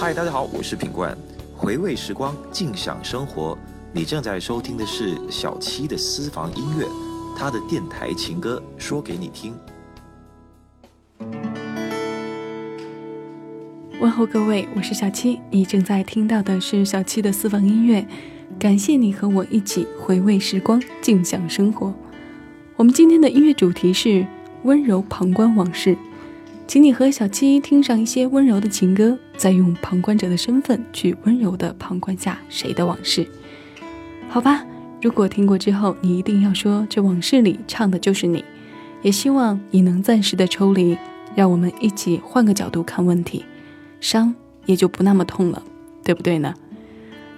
嗨，大家好，我是品冠。回味时光，静享生活。你正在收听的是小七的私房音乐，他的电台情歌说给你听。问候各位，我是小七。你正在听到的是小七的私房音乐。感谢你和我一起回味时光，静享生活。我们今天的音乐主题是温柔旁观往事。请你和小七听上一些温柔的情歌，再用旁观者的身份去温柔的旁观下谁的往事，好吧？如果听过之后，你一定要说这往事里唱的就是你。也希望你能暂时的抽离，让我们一起换个角度看问题，伤也就不那么痛了，对不对呢？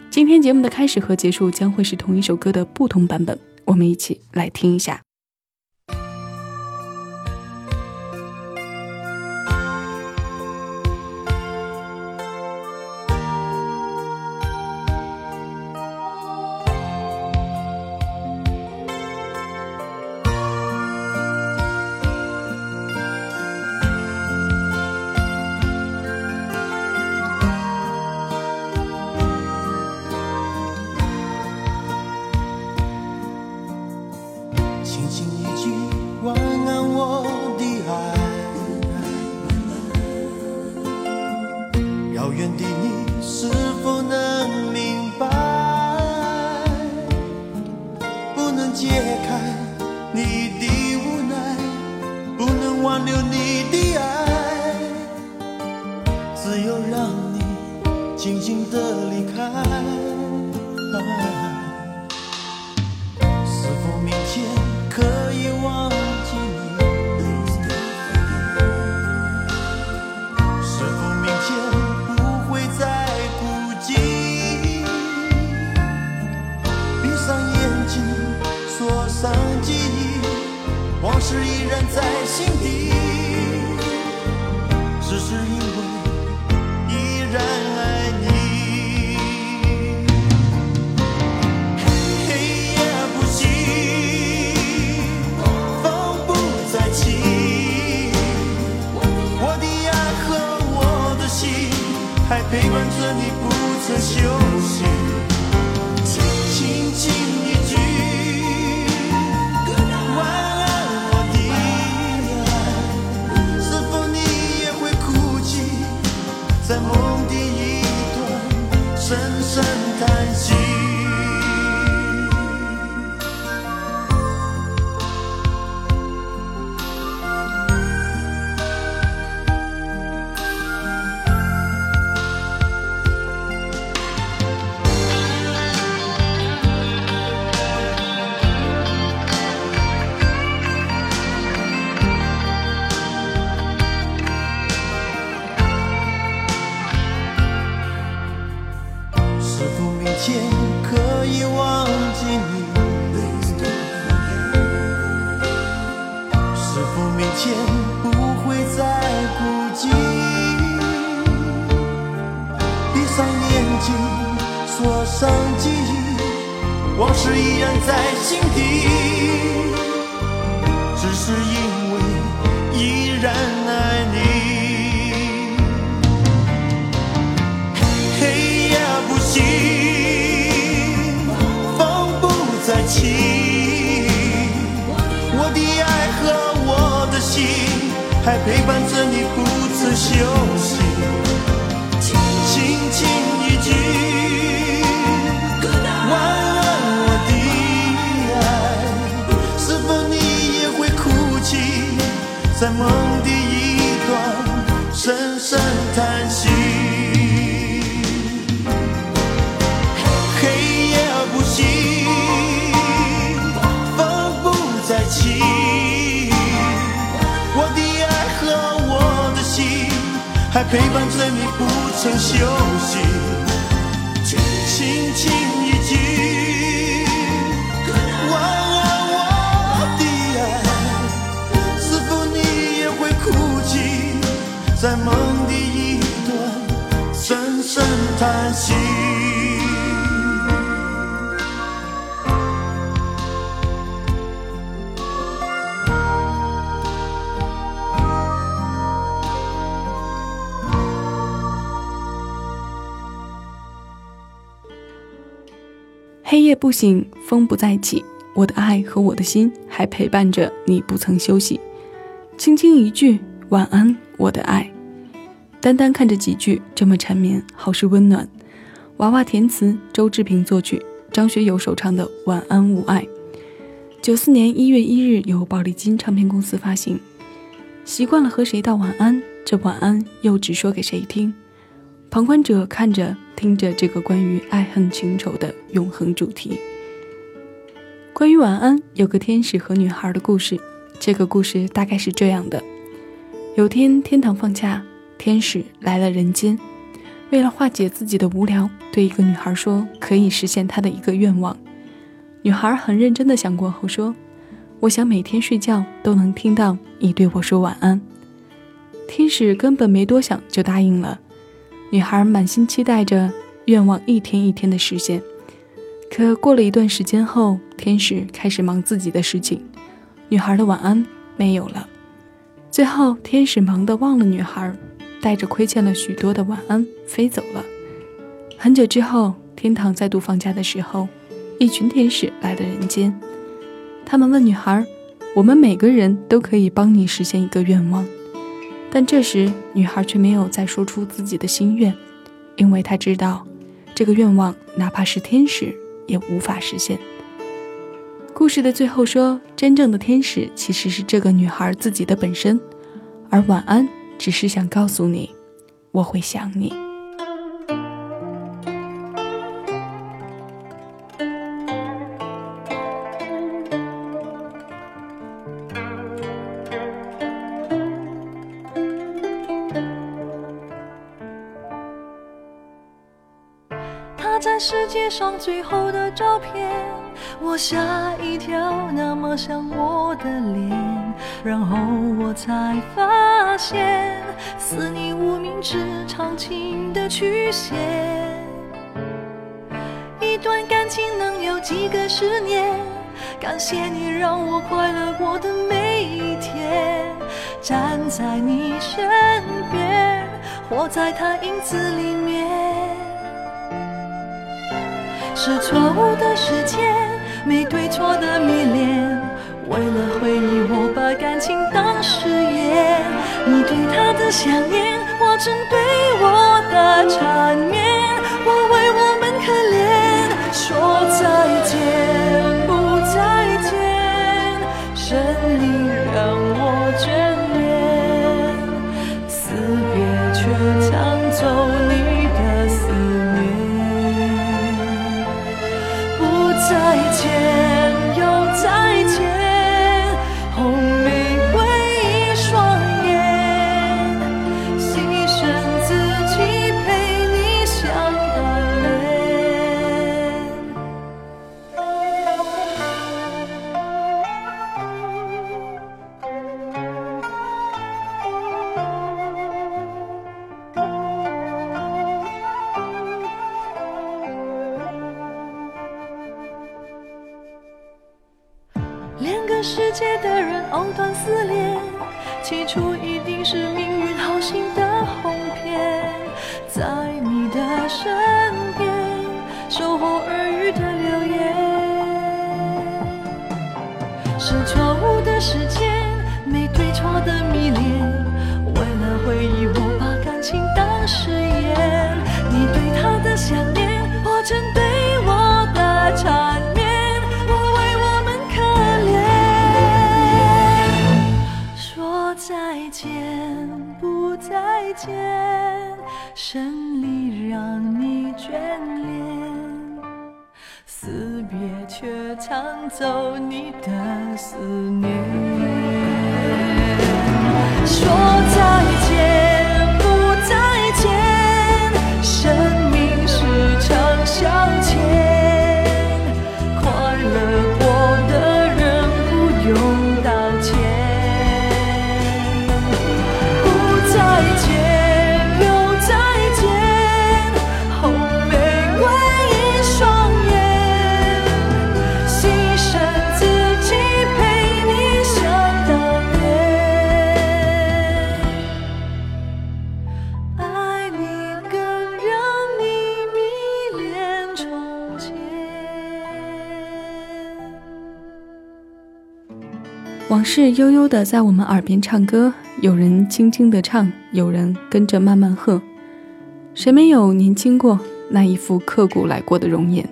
今天节目的开始和结束将会是同一首歌的不同版本，我们一起来听一下。陪伴着你不曾休息。声叹息。黑夜不醒风不再起我的爱和我的心还陪伴着你不曾休息。轻轻一句晚安我的爱。单单看着几句这么缠绵，好是温暖。娃娃填词，周志平作曲，张学友首唱的《晚安无爱》。九四年一月一日由宝丽金唱片公司发行。习惯了和谁道晚安，这晚安又只说给谁听？旁观者看着听着这个关于爱恨情仇的永恒主题。关于晚安，有个天使和女孩的故事。这个故事大概是这样的：有天天堂放假。天使来了人间，为了化解自己的无聊，对一个女孩说可以实现她的一个愿望。女孩很认真的想过后说：“我想每天睡觉都能听到你对我说晚安。”天使根本没多想就答应了。女孩满心期待着愿望一天一天的实现。可过了一段时间后，天使开始忙自己的事情，女孩的晚安没有了。最后，天使忙得忘了女孩。带着亏欠了许多的晚安飞走了。很久之后，天堂再度放假的时候，一群天使来了人间。他们问女孩：“我们每个人都可以帮你实现一个愿望。”但这时，女孩却没有再说出自己的心愿，因为她知道，这个愿望哪怕是天使也无法实现。故事的最后说，真正的天使其实是这个女孩自己的本身，而晚安。只是想告诉你，我会想你。他在世界上最后的照片，我吓一跳，那么像我的脸，然后我才发现，似你无名指长情的曲线。一段感情能有几个十年？感谢你让我快乐过的每一天，站在你身边，活在他影子里面。是错误的时间，没对错的迷恋。为了回忆，我把感情当誓言。你对他的想念，化成对我的缠绵。我为我们可怜，说再见，不再见。胜利让我眷恋，身边守候耳语的流言，是错误的时间，没对错的迷恋，为了回忆我把感情当誓言，你对他的想念化成对抢走你的思念。是悠悠的在我们耳边唱歌，有人轻轻的唱，有人跟着慢慢喝。谁没有年轻过那一副刻骨来过的容颜？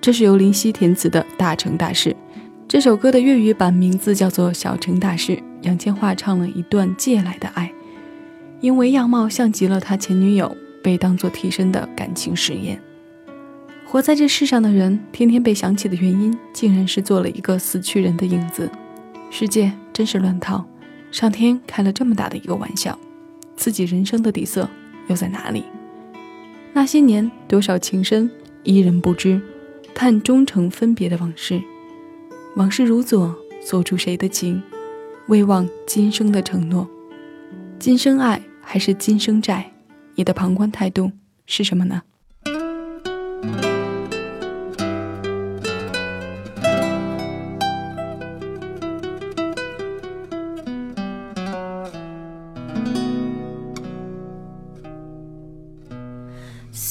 这是由林夕填词的《大成大事》。这首歌的粤语版名字叫做《小成大事》。杨千嬅唱了一段借来的爱，因为样貌像极了他前女友，被当作替身的感情实验。活在这世上的人，天天被想起的原因，竟然是做了一个死去人的影子。世界真是乱套，上天开了这么大的一个玩笑，自己人生的底色又在哪里？那些年多少情深，一人不知。叹终成分别的往事，往事如昨，锁住谁的情？未忘今生的承诺，今生爱还是今生债？你的旁观态度是什么呢？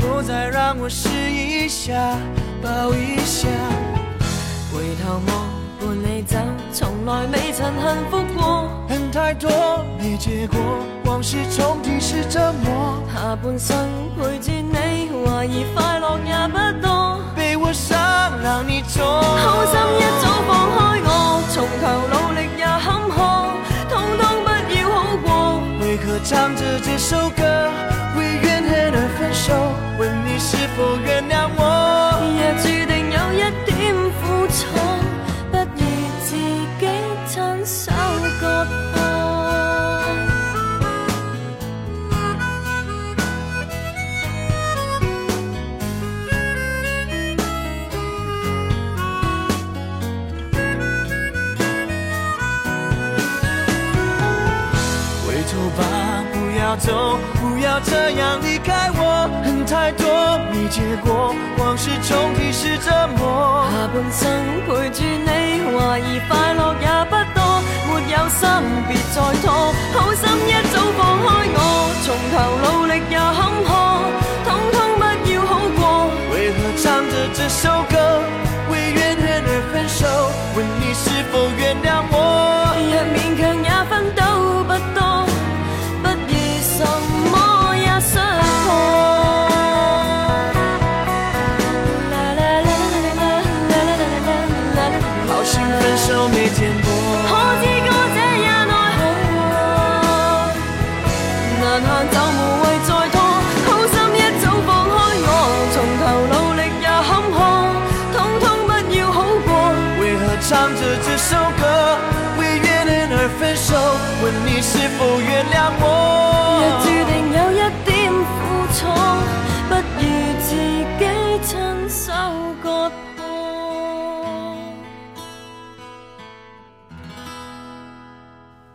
否再让我试一下，抱一下。回头望，伴你走，从来未曾幸福过。恨太多，没结果，往事重提是折磨。下半生陪住你，怀疑快乐也不多。被我伤，让你痛。好心一早放开我，从头努力也坎坷，通通不要好过。为何唱着这首歌？问你是否原谅我？也注定有一点苦楚，不如自己亲手割破。回头吧，不要走，不要这样离开我。太多没结果，往事重提是折磨。下半生陪住你，怀疑快乐也不多。没有心别再拖，好心一早放开我，从头努力也坎坷，通通不要好过。为何唱着这首歌，为怨恨而分手？问你是否原谅我？若勉强也分都你是否原谅我？若注定有一点苦楚，不如自己亲手割破。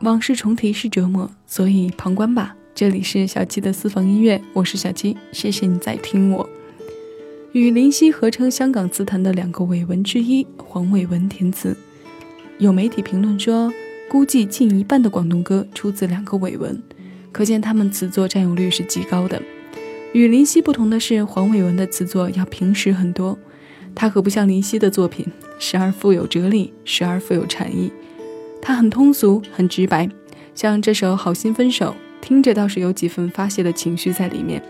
往事重提是折磨，所以旁观吧。这里是小七的私房音乐，我是小七，谢谢你在听我。与林夕合称香港词坛的两个伟文之一，黄伟文填词。有媒体评论说。估计近一半的广东歌出自两个伟文，可见他们词作占有率是极高的。与林夕不同的是，黄伟文的词作要平实很多。他可不像林夕的作品，时而富有哲理，时而富有禅意。他很通俗，很直白。像这首《好心分手》，听着倒是有几分发泄的情绪在里面。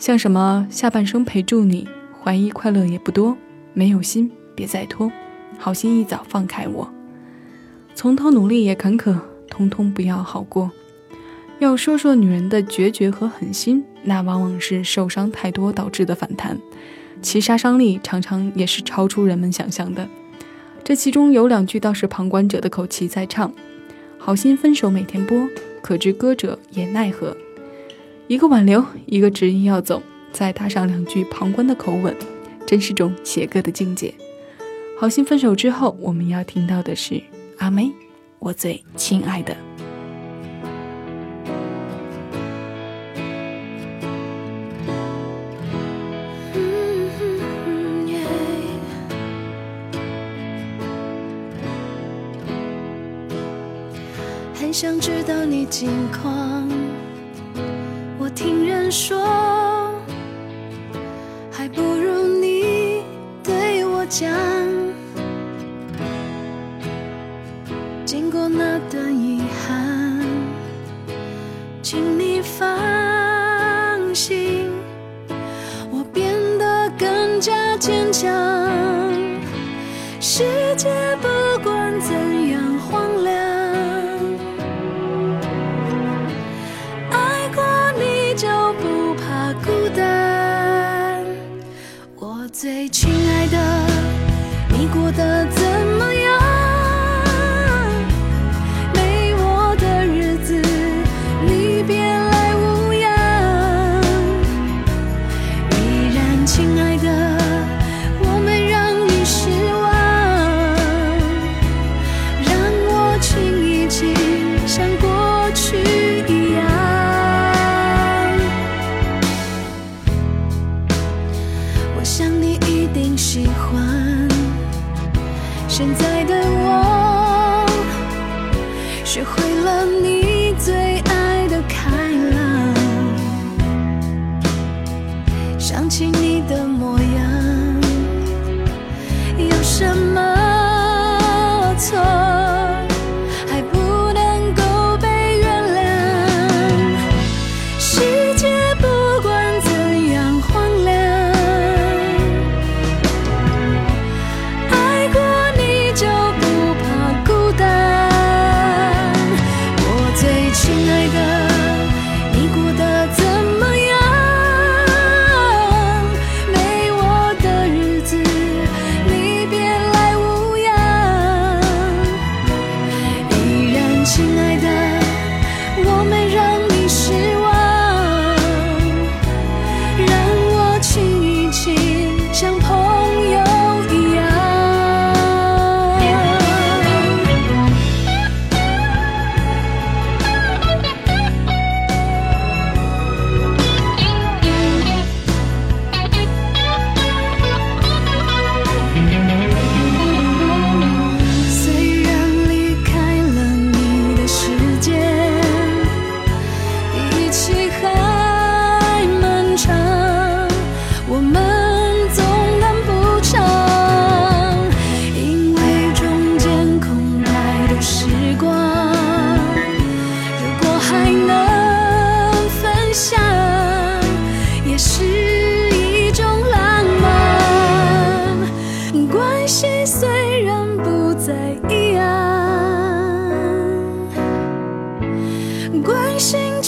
像什么下半生陪住你，怀疑快乐也不多，没有心别再拖，好心一早放开我。从头努力也坎坷，通通不要好过。要说说女人的决绝和狠心，那往往是受伤太多导致的反弹，其杀伤力常常也是超出人们想象的。这其中有两句倒是旁观者的口气在唱：“好心分手每天播，可知歌者也奈何。”一个挽留，一个执意要走，再搭上两句旁观的口吻，真是种写歌的境界。好心分手之后，我们要听到的是。阿妹，我最亲爱的。很想知道你近况，我听人说，还不如你对我讲。过那段遗憾，请你放心，我变得更加坚强。世界不管怎样荒凉，爱过你就不怕孤单。我最亲爱的，你过得怎么样？想起你的模样，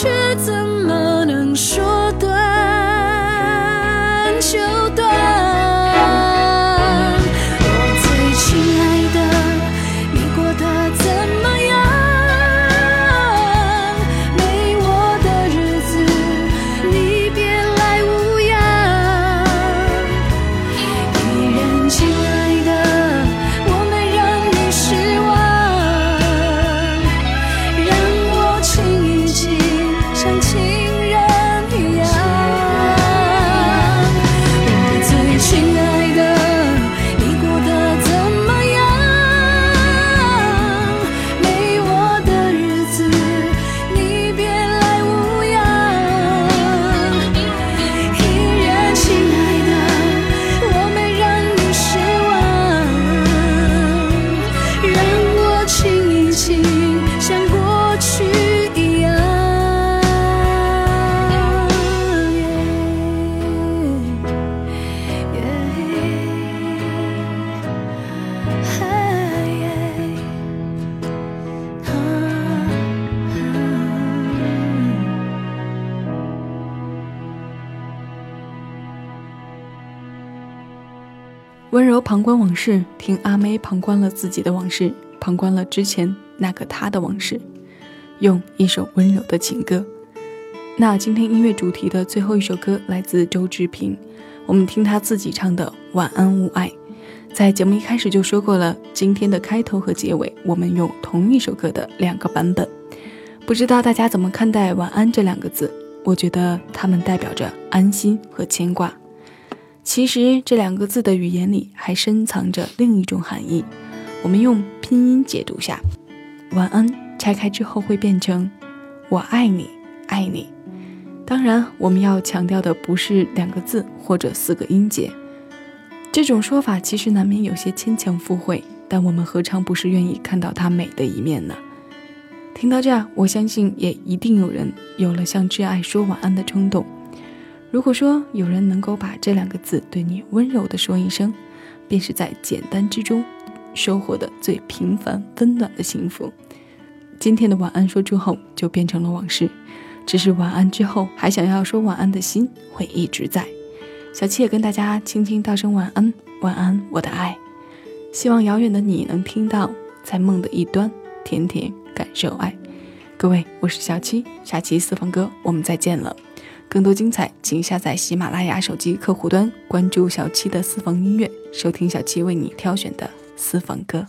却观往事，听阿妹旁观了自己的往事，旁观了之前那个他的往事，用一首温柔的情歌。那今天音乐主题的最后一首歌来自周志平，我们听他自己唱的《晚安无爱》。在节目一开始就说过了，今天的开头和结尾我们用同一首歌的两个版本。不知道大家怎么看待“晚安”这两个字？我觉得它们代表着安心和牵挂。其实这两个字的语言里还深藏着另一种含义。我们用拼音解读下，“晚安”拆开之后会变成“我爱你，爱你”。当然，我们要强调的不是两个字或者四个音节。这种说法其实难免有些牵强附会，但我们何尝不是愿意看到它美的一面呢？听到这，我相信也一定有人有了向挚爱说晚安的冲动。如果说有人能够把这两个字对你温柔地说一声，便是在简单之中收获的最平凡温暖的幸福。今天的晚安说出后就变成了往事，只是晚安之后还想要说晚安的心会一直在。小七也跟大家轻轻道声晚安，晚安，我的爱。希望遥远的你能听到，在梦的一端，甜甜感受爱。各位，我是小七，下期私房歌我们再见了。更多精彩，请下载喜马拉雅手机客户端，关注小七的私房音乐，收听小七为你挑选的私房歌。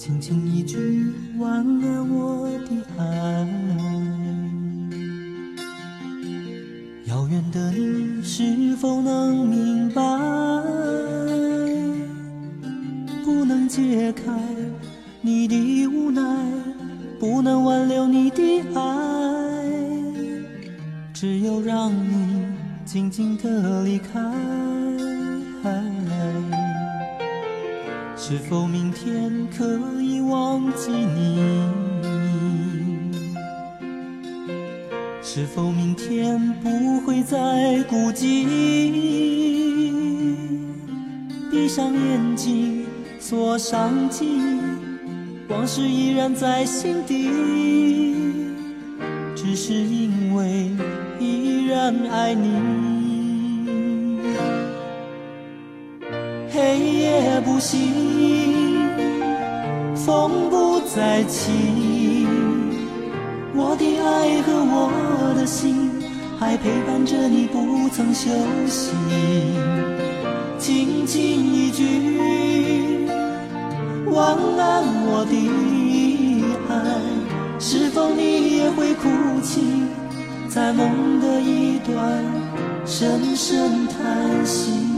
轻轻一句晚安，我的爱。遥远的你是否能明闭上眼睛，锁上记忆，往事依然在心底，只是因为依然爱你。黑夜不息，风不再起，我的爱和我的心还陪伴着你，不曾休息。轻轻一句晚安，我的爱，是否你也会哭泣，在梦的一端深深叹息？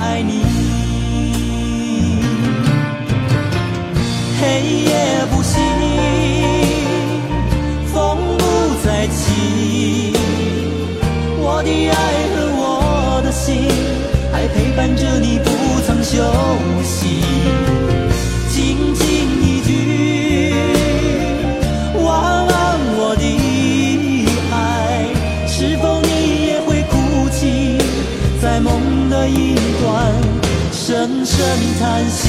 爱你。黑夜不息，风不再起，我的爱和我的心还陪伴着你，不曾休声叹息，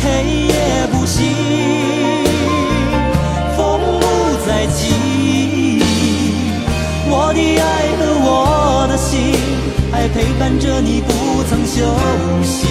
黑夜不息，风不再起，我的爱和我的心还陪伴着你，不曾休息。